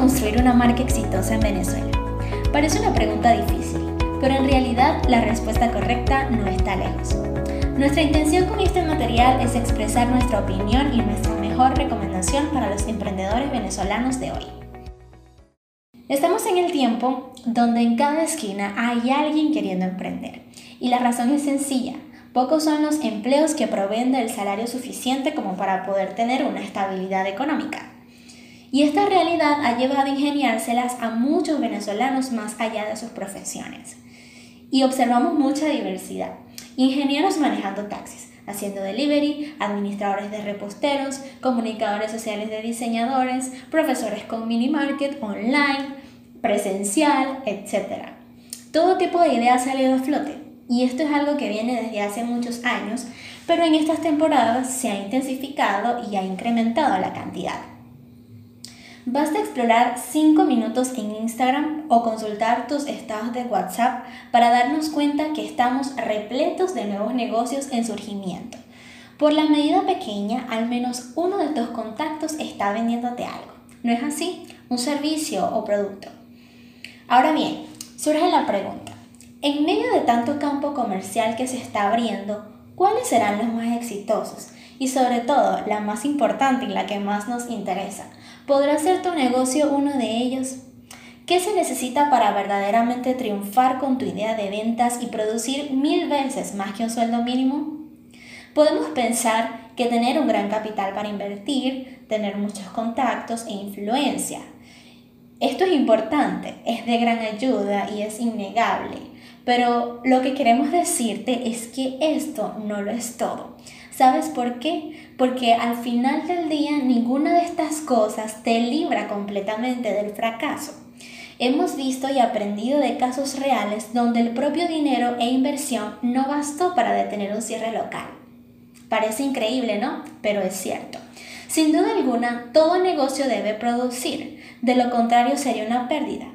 construir una marca exitosa en Venezuela? Parece una pregunta difícil, pero en realidad la respuesta correcta no está lejos. Nuestra intención con este material es expresar nuestra opinión y nuestra mejor recomendación para los emprendedores venezolanos de hoy. Estamos en el tiempo donde en cada esquina hay alguien queriendo emprender. Y la razón es sencilla. Pocos son los empleos que proveen del salario suficiente como para poder tener una estabilidad económica. Y esta realidad ha llevado a ingeniárselas a muchos venezolanos más allá de sus profesiones. Y observamos mucha diversidad. Ingenieros manejando taxis, haciendo delivery, administradores de reposteros, comunicadores sociales de diseñadores, profesores con mini market online, presencial, etc. Todo tipo de ideas ha salido a flote y esto es algo que viene desde hace muchos años, pero en estas temporadas se ha intensificado y ha incrementado la cantidad. Basta explorar 5 minutos en Instagram o consultar tus estados de WhatsApp para darnos cuenta que estamos repletos de nuevos negocios en surgimiento. Por la medida pequeña, al menos uno de tus contactos está vendiéndote algo. ¿No es así? Un servicio o producto. Ahora bien, surge la pregunta. En medio de tanto campo comercial que se está abriendo, ¿cuáles serán los más exitosos? Y sobre todo, la más importante y la que más nos interesa, ¿Podrá ser tu negocio uno de ellos? ¿Qué se necesita para verdaderamente triunfar con tu idea de ventas y producir mil veces más que un sueldo mínimo? Podemos pensar que tener un gran capital para invertir, tener muchos contactos e influencia. Esto es importante, es de gran ayuda y es innegable, pero lo que queremos decirte es que esto no lo es todo. ¿Sabes por qué? Porque al final del día ninguna de estas cosas te libra completamente del fracaso. Hemos visto y aprendido de casos reales donde el propio dinero e inversión no bastó para detener un cierre local. Parece increíble, ¿no? Pero es cierto. Sin duda alguna, todo negocio debe producir, de lo contrario sería una pérdida.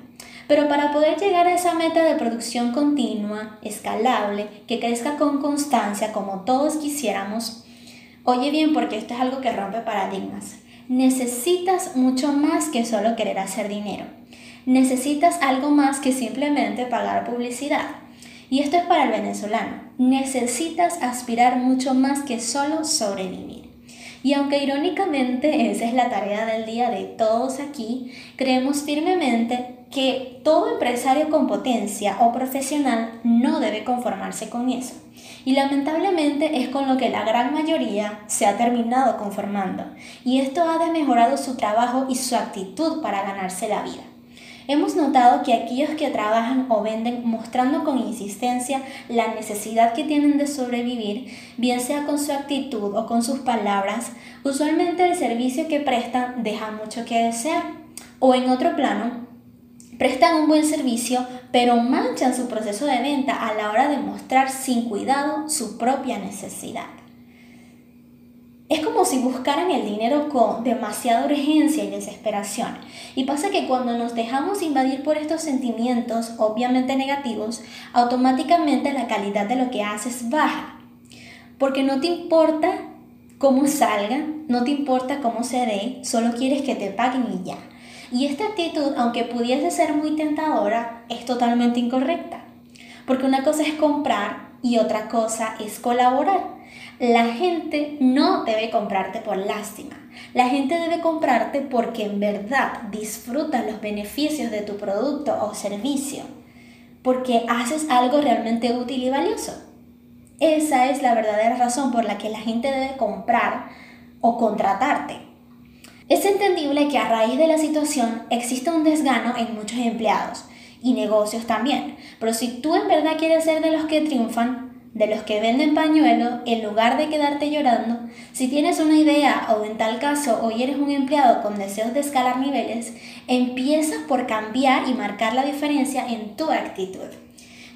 Pero para poder llegar a esa meta de producción continua, escalable, que crezca con constancia como todos quisiéramos, oye bien porque esto es algo que rompe paradigmas. Necesitas mucho más que solo querer hacer dinero. Necesitas algo más que simplemente pagar publicidad. Y esto es para el venezolano. Necesitas aspirar mucho más que solo sobrevivir. Y aunque irónicamente esa es la tarea del día de todos aquí, creemos firmemente que todo empresario con potencia o profesional no debe conformarse con eso. Y lamentablemente es con lo que la gran mayoría se ha terminado conformando. Y esto ha desmejorado su trabajo y su actitud para ganarse la vida. Hemos notado que aquellos que trabajan o venden mostrando con insistencia la necesidad que tienen de sobrevivir, bien sea con su actitud o con sus palabras, usualmente el servicio que prestan deja mucho que desear. O en otro plano, prestan un buen servicio, pero manchan su proceso de venta a la hora de mostrar sin cuidado su propia necesidad. Es como si buscaran el dinero con demasiada urgencia y desesperación. Y pasa que cuando nos dejamos invadir por estos sentimientos, obviamente negativos, automáticamente la calidad de lo que haces baja. Porque no te importa cómo salga, no te importa cómo se dé, solo quieres que te paguen y ya. Y esta actitud, aunque pudiese ser muy tentadora, es totalmente incorrecta. Porque una cosa es comprar y otra cosa es colaborar. La gente no debe comprarte por lástima. La gente debe comprarte porque en verdad disfruta los beneficios de tu producto o servicio. Porque haces algo realmente útil y valioso. Esa es la verdadera razón por la que la gente debe comprar o contratarte. Es entendible que a raíz de la situación exista un desgano en muchos empleados y negocios también, pero si tú en verdad quieres ser de los que triunfan, de los que venden pañuelos, en lugar de quedarte llorando, si tienes una idea o en tal caso hoy eres un empleado con deseos de escalar niveles, empieza por cambiar y marcar la diferencia en tu actitud.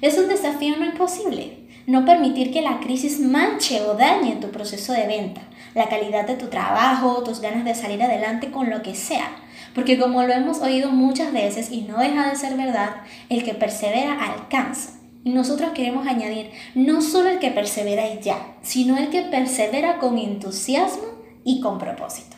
Es un desafío no imposible. No permitir que la crisis manche o dañe tu proceso de venta, la calidad de tu trabajo, tus ganas de salir adelante con lo que sea. Porque como lo hemos oído muchas veces y no deja de ser verdad, el que persevera alcanza. Y nosotros queremos añadir no solo el que persevera y ya, sino el que persevera con entusiasmo y con propósito.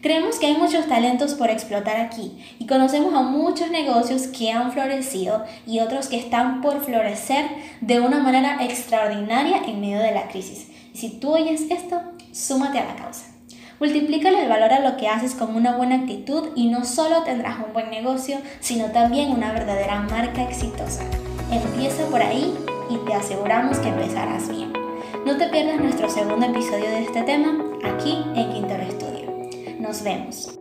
Creemos que hay muchos talentos por explotar aquí y conocemos a muchos negocios que han florecido y otros que están por florecer de una manera extraordinaria en medio de la crisis. Y si tú oyes esto, súmate a la causa. Multiplícale el valor a lo que haces con una buena actitud y no solo tendrás un buen negocio, sino también una verdadera marca exitosa. Empieza por ahí y te aseguramos que empezarás bien. No te pierdas nuestro segundo episodio de este tema aquí en Quintero Estudio. Nos vemos.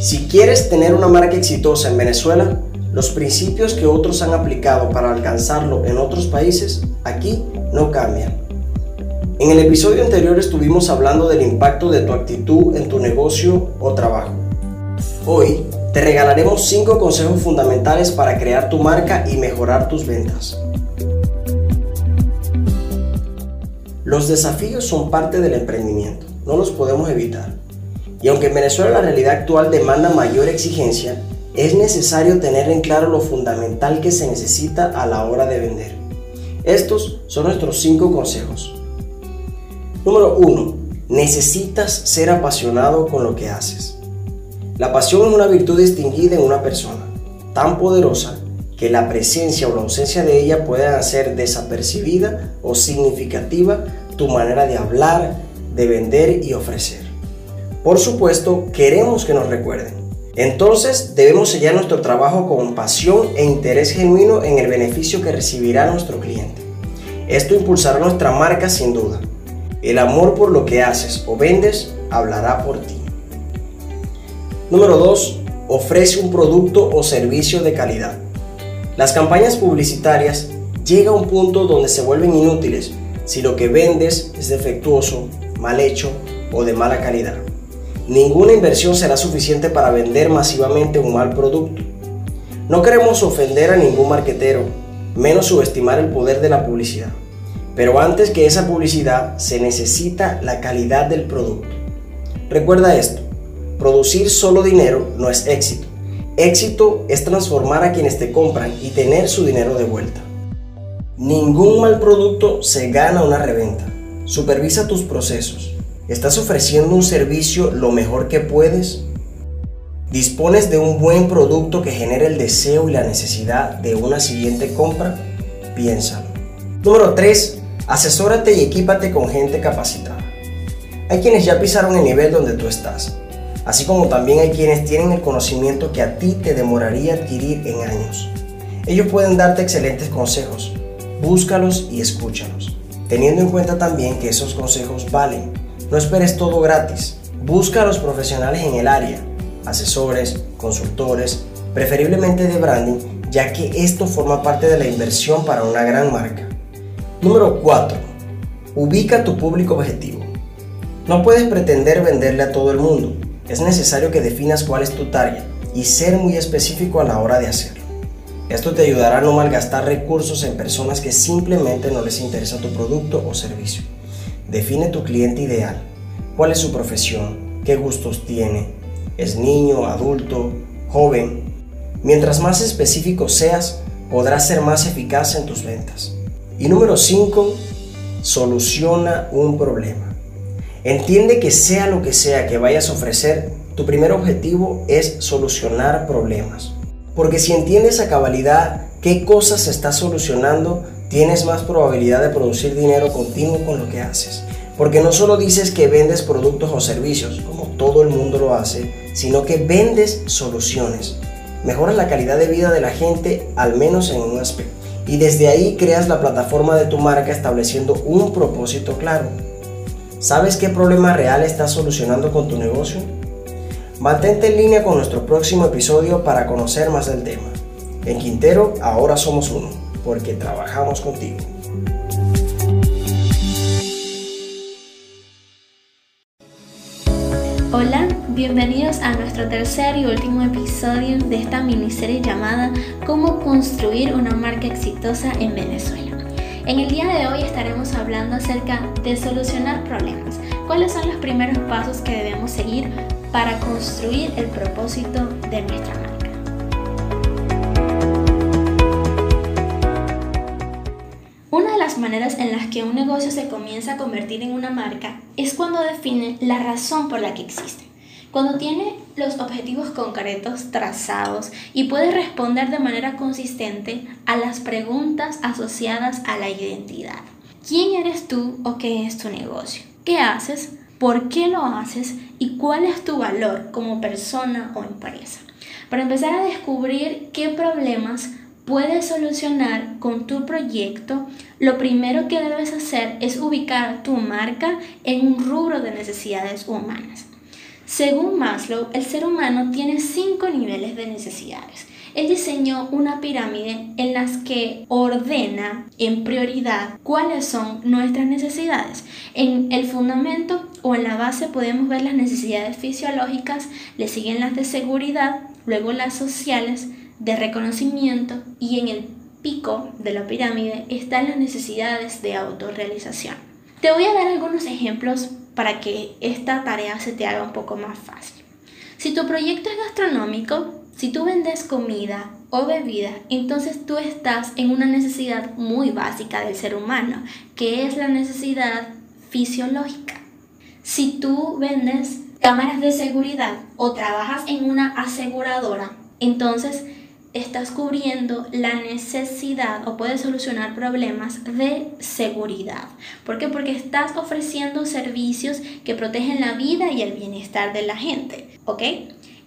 Si quieres tener una marca exitosa en Venezuela, los principios que otros han aplicado para alcanzarlo en otros países aquí no cambian. En el episodio anterior estuvimos hablando del impacto de tu actitud en tu negocio o trabajo. Hoy te regalaremos 5 consejos fundamentales para crear tu marca y mejorar tus ventas. Los desafíos son parte del emprendimiento, no los podemos evitar. Y aunque en Venezuela la realidad actual demanda mayor exigencia, es necesario tener en claro lo fundamental que se necesita a la hora de vender. Estos son nuestros 5 consejos. Número 1. Necesitas ser apasionado con lo que haces. La pasión es una virtud distinguida en una persona, tan poderosa que la presencia o la ausencia de ella pueda hacer desapercibida o significativa tu manera de hablar, de vender y ofrecer. Por supuesto, queremos que nos recuerden. Entonces debemos sellar nuestro trabajo con pasión e interés genuino en el beneficio que recibirá nuestro cliente. Esto impulsará nuestra marca sin duda. El amor por lo que haces o vendes hablará por ti. Número 2. Ofrece un producto o servicio de calidad. Las campañas publicitarias llega a un punto donde se vuelven inútiles si lo que vendes es defectuoso, mal hecho o de mala calidad. Ninguna inversión será suficiente para vender masivamente un mal producto. No queremos ofender a ningún marquetero, menos subestimar el poder de la publicidad. Pero antes que esa publicidad se necesita la calidad del producto. Recuerda esto, producir solo dinero no es éxito. Éxito es transformar a quienes te compran y tener su dinero de vuelta. Ningún mal producto se gana una reventa. Supervisa tus procesos. ¿Estás ofreciendo un servicio lo mejor que puedes? ¿Dispones de un buen producto que genere el deseo y la necesidad de una siguiente compra? Piénsalo. Número 3. Asesórate y equípate con gente capacitada. Hay quienes ya pisaron el nivel donde tú estás así como también hay quienes tienen el conocimiento que a ti te demoraría adquirir en años. Ellos pueden darte excelentes consejos, búscalos y escúchalos, teniendo en cuenta también que esos consejos valen. No esperes todo gratis, busca a los profesionales en el área, asesores, consultores, preferiblemente de branding, ya que esto forma parte de la inversión para una gran marca. Número 4. Ubica tu público objetivo. No puedes pretender venderle a todo el mundo, es necesario que definas cuál es tu tarea y ser muy específico a la hora de hacerlo. Esto te ayudará a no malgastar recursos en personas que simplemente no les interesa tu producto o servicio. Define tu cliente ideal. ¿Cuál es su profesión? ¿Qué gustos tiene? ¿Es niño, adulto, joven? Mientras más específico seas, podrás ser más eficaz en tus ventas. Y número 5, soluciona un problema. Entiende que sea lo que sea que vayas a ofrecer, tu primer objetivo es solucionar problemas. Porque si entiendes a cabalidad qué cosas estás solucionando, tienes más probabilidad de producir dinero continuo con lo que haces. Porque no solo dices que vendes productos o servicios, como todo el mundo lo hace, sino que vendes soluciones. Mejoras la calidad de vida de la gente, al menos en un aspecto. Y desde ahí creas la plataforma de tu marca estableciendo un propósito claro. ¿Sabes qué problema real estás solucionando con tu negocio? Mantente en línea con nuestro próximo episodio para conocer más del tema. En Quintero ahora somos uno, porque trabajamos contigo. Hola, bienvenidos a nuestro tercer y último episodio de esta miniserie llamada Cómo construir una marca exitosa en Venezuela. En el día de hoy estaremos hablando acerca de solucionar problemas. ¿Cuáles son los primeros pasos que debemos seguir para construir el propósito de nuestra marca? Maneras en las que un negocio se comienza a convertir en una marca es cuando define la razón por la que existe. Cuando tiene los objetivos concretos trazados y puede responder de manera consistente a las preguntas asociadas a la identidad. ¿Quién eres tú o qué es tu negocio? ¿Qué haces? ¿Por qué lo haces? ¿Y cuál es tu valor como persona o empresa? Para empezar a descubrir qué problemas puedes solucionar con tu proyecto, lo primero que debes hacer es ubicar tu marca en un rubro de necesidades humanas. Según Maslow, el ser humano tiene cinco niveles de necesidades. Él diseñó una pirámide en las que ordena en prioridad cuáles son nuestras necesidades. En el fundamento o en la base podemos ver las necesidades fisiológicas, le siguen las de seguridad, luego las sociales, de reconocimiento y en el pico de la pirámide están las necesidades de autorrealización. Te voy a dar algunos ejemplos para que esta tarea se te haga un poco más fácil. Si tu proyecto es gastronómico, si tú vendes comida o bebida, entonces tú estás en una necesidad muy básica del ser humano, que es la necesidad fisiológica. Si tú vendes cámaras de seguridad o trabajas en una aseguradora, entonces estás cubriendo la necesidad o puedes solucionar problemas de seguridad. ¿Por qué? Porque estás ofreciendo servicios que protegen la vida y el bienestar de la gente. ¿Ok?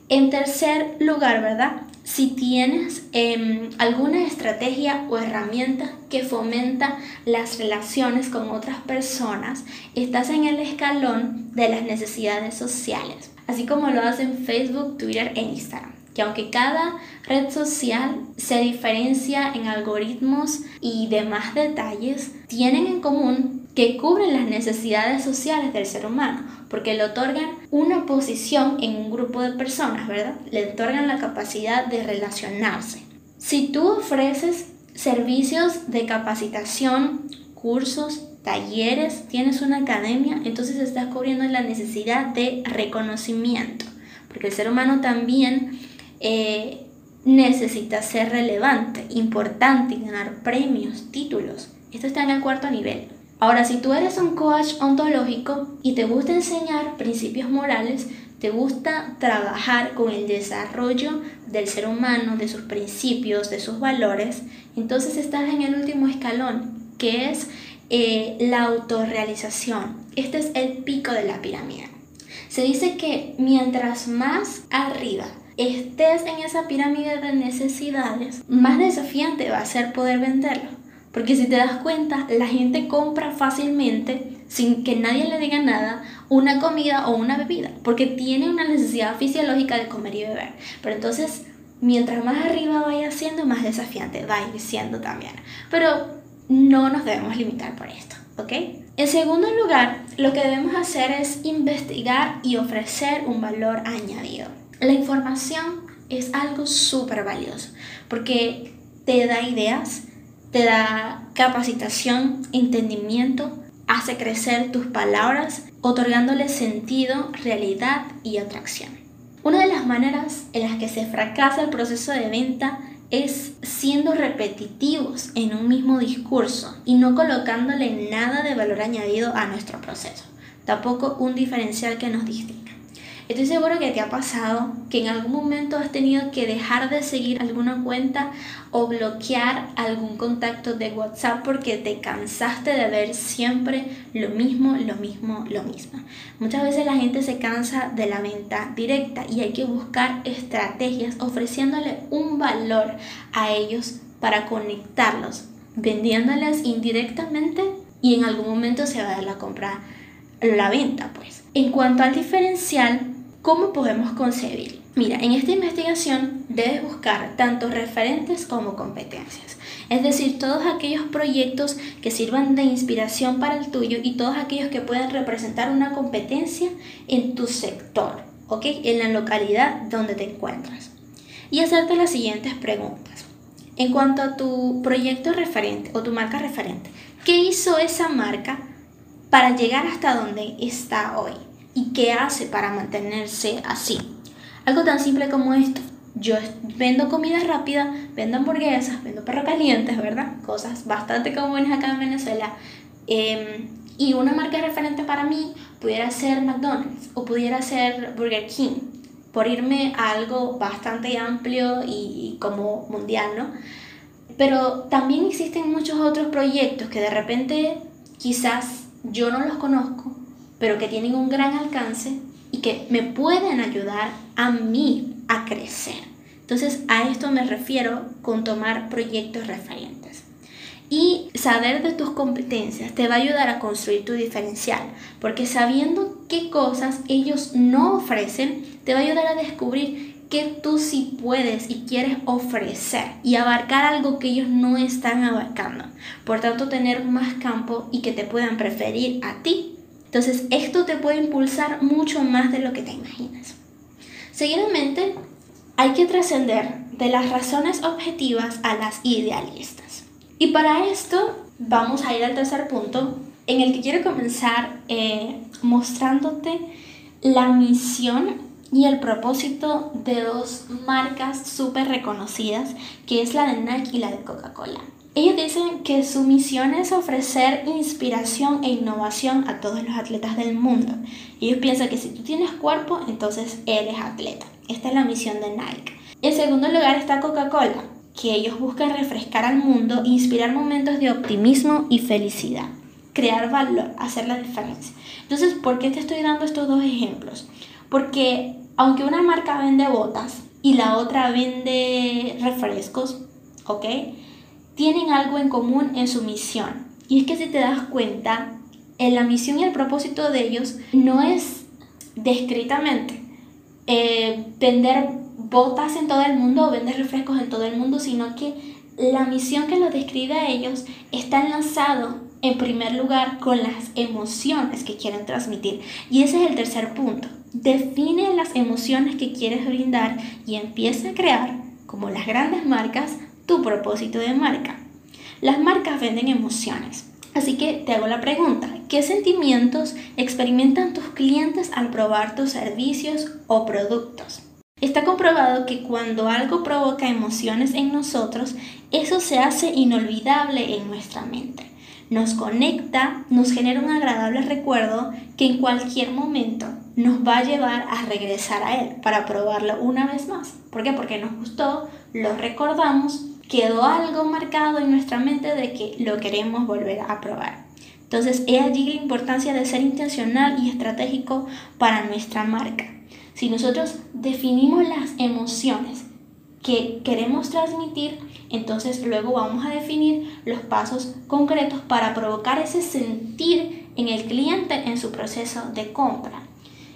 En tercer lugar, ¿verdad? Si tienes em, alguna estrategia o herramienta que fomenta las relaciones con otras personas, estás en el escalón de las necesidades sociales, así como lo hacen Facebook, Twitter e Instagram que aunque cada red social se diferencia en algoritmos y demás detalles, tienen en común que cubren las necesidades sociales del ser humano, porque le otorgan una posición en un grupo de personas, ¿verdad? Le otorgan la capacidad de relacionarse. Si tú ofreces servicios de capacitación, cursos, talleres, tienes una academia, entonces estás cubriendo la necesidad de reconocimiento, porque el ser humano también eh, necesita ser relevante, importante y ganar premios, títulos. Esto está en el cuarto nivel. Ahora, si tú eres un coach ontológico y te gusta enseñar principios morales, te gusta trabajar con el desarrollo del ser humano, de sus principios, de sus valores, entonces estás en el último escalón, que es eh, la autorrealización. Este es el pico de la pirámide. Se dice que mientras más arriba estés en esa pirámide de necesidades, más desafiante va a ser poder venderlo. Porque si te das cuenta, la gente compra fácilmente, sin que nadie le diga nada, una comida o una bebida, porque tiene una necesidad fisiológica de comer y beber. Pero entonces, mientras más arriba vaya siendo, más desafiante va siendo también. Pero no nos debemos limitar por esto, ¿ok? En segundo lugar, lo que debemos hacer es investigar y ofrecer un valor añadido. La información es algo súper valioso porque te da ideas, te da capacitación, entendimiento, hace crecer tus palabras, otorgándole sentido, realidad y atracción. Una de las maneras en las que se fracasa el proceso de venta es siendo repetitivos en un mismo discurso y no colocándole nada de valor añadido a nuestro proceso, tampoco un diferencial que nos distinga. Estoy seguro que te ha pasado que en algún momento has tenido que dejar de seguir alguna cuenta o bloquear algún contacto de WhatsApp porque te cansaste de ver siempre lo mismo, lo mismo, lo mismo. Muchas veces la gente se cansa de la venta directa y hay que buscar estrategias ofreciéndole un valor a ellos para conectarlos, vendiéndoles indirectamente y en algún momento se va a dar la compra, la venta pues. En cuanto al diferencial, ¿Cómo podemos concebir? Mira, en esta investigación debes buscar tanto referentes como competencias, es decir, todos aquellos proyectos que sirvan de inspiración para el tuyo y todos aquellos que puedan representar una competencia en tu sector, ¿ok? En la localidad donde te encuentras. Y hacerte las siguientes preguntas. En cuanto a tu proyecto referente o tu marca referente, ¿qué hizo esa marca para llegar hasta donde está hoy? Y qué hace para mantenerse así. Algo tan simple como esto. yo vendo comida rápida, vendo hamburguesas, vendo perro calientes, ¿verdad? Cosas bastante comunes acá en Venezuela. Em, y una marca referente para mí pudiera ser McDonald's o pudiera ser Burger King, por irme a algo bastante amplio y, como mundial, ¿no? Pero también existen muchos otros proyectos que de repente quizás yo no los conozco, pero que tienen un gran alcance y que me pueden ayudar a mí a crecer. Entonces a esto me refiero con tomar proyectos referentes. Y saber de tus competencias te va a ayudar a construir tu diferencial, porque sabiendo qué cosas ellos no ofrecen, te va a ayudar a descubrir qué tú sí puedes y quieres ofrecer y abarcar algo que ellos no están abarcando. Por tanto, tener más campo y que te puedan preferir a ti. Entonces, esto te puede impulsar mucho más de lo que te imaginas. Seguidamente, hay que trascender de las razones objetivas a las idealistas. Y para esto vamos a ir al tercer punto en el que quiero comenzar eh, mostrándote la misión y el propósito de dos marcas súper reconocidas, que es la de Nike y la de Coca-Cola. Ellos dicen que su misión es ofrecer inspiración e innovación a todos los atletas del mundo. Ellos piensan que si tú tienes cuerpo, entonces eres atleta. Esta es la misión de Nike. En segundo lugar está Coca-Cola, que ellos buscan refrescar al mundo, inspirar momentos de optimismo y felicidad, crear valor, hacer la diferencia. Entonces, ¿por qué te estoy dando estos dos ejemplos? Porque aunque una marca vende botas y la otra vende refrescos, ¿ok? Tienen algo en común en su misión. Y es que si te das cuenta, en la misión y el propósito de ellos no es descritamente eh, vender botas en todo el mundo o vender refrescos en todo el mundo, sino que la misión que los describe a ellos está enlazado en primer lugar con las emociones que quieren transmitir. Y ese es el tercer punto. Define las emociones que quieres brindar y empieza a crear, como las grandes marcas, tu propósito de marca. Las marcas venden emociones. Así que te hago la pregunta, ¿qué sentimientos experimentan tus clientes al probar tus servicios o productos? Está comprobado que cuando algo provoca emociones en nosotros, eso se hace inolvidable en nuestra mente. Nos conecta, nos genera un agradable recuerdo que en cualquier momento nos va a llevar a regresar a él para probarlo una vez más. ¿Por qué? Porque nos gustó, lo recordamos, quedó algo marcado en nuestra mente de que lo queremos volver a probar. Entonces, es allí la importancia de ser intencional y estratégico para nuestra marca. Si nosotros definimos las emociones que queremos transmitir, entonces luego vamos a definir los pasos concretos para provocar ese sentir en el cliente en su proceso de compra.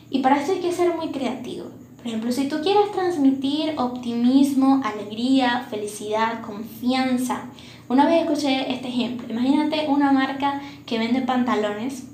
Y para eso hay que ser muy creativo. Por ejemplo, si tú quieres transmitir optimismo, alegría, felicidad, confianza, una vez escuché este ejemplo. Imagínate una marca que vende pantalones,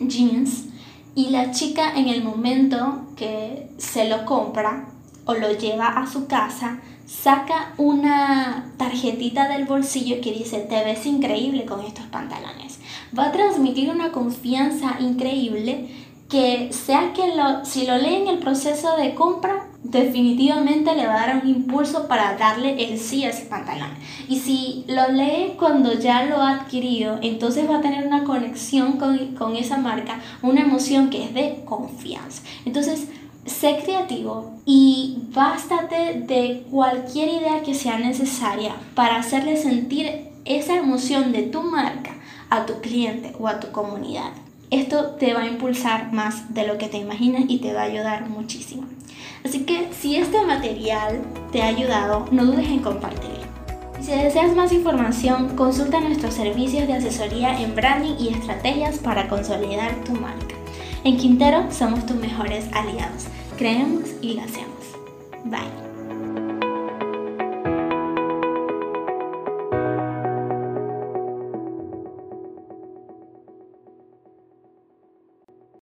jeans, y la chica en el momento que se lo compra o lo lleva a su casa, saca una tarjetita del bolsillo que dice, te ves increíble con estos pantalones. Va a transmitir una confianza increíble que sea que lo, si lo lee en el proceso de compra, definitivamente le va a dar un impulso para darle el sí a ese pantalón. Y si lo lee cuando ya lo ha adquirido, entonces va a tener una conexión con, con esa marca, una emoción que es de confianza. Entonces, sé creativo y bástate de cualquier idea que sea necesaria para hacerle sentir esa emoción de tu marca a tu cliente o a tu comunidad. Esto te va a impulsar más de lo que te imaginas y te va a ayudar muchísimo. Así que si este material te ha ayudado, no dudes en compartirlo. Si deseas más información, consulta nuestros servicios de asesoría en branding y estrategias para consolidar tu marca. En Quintero somos tus mejores aliados. Creemos y lo hacemos. Bye.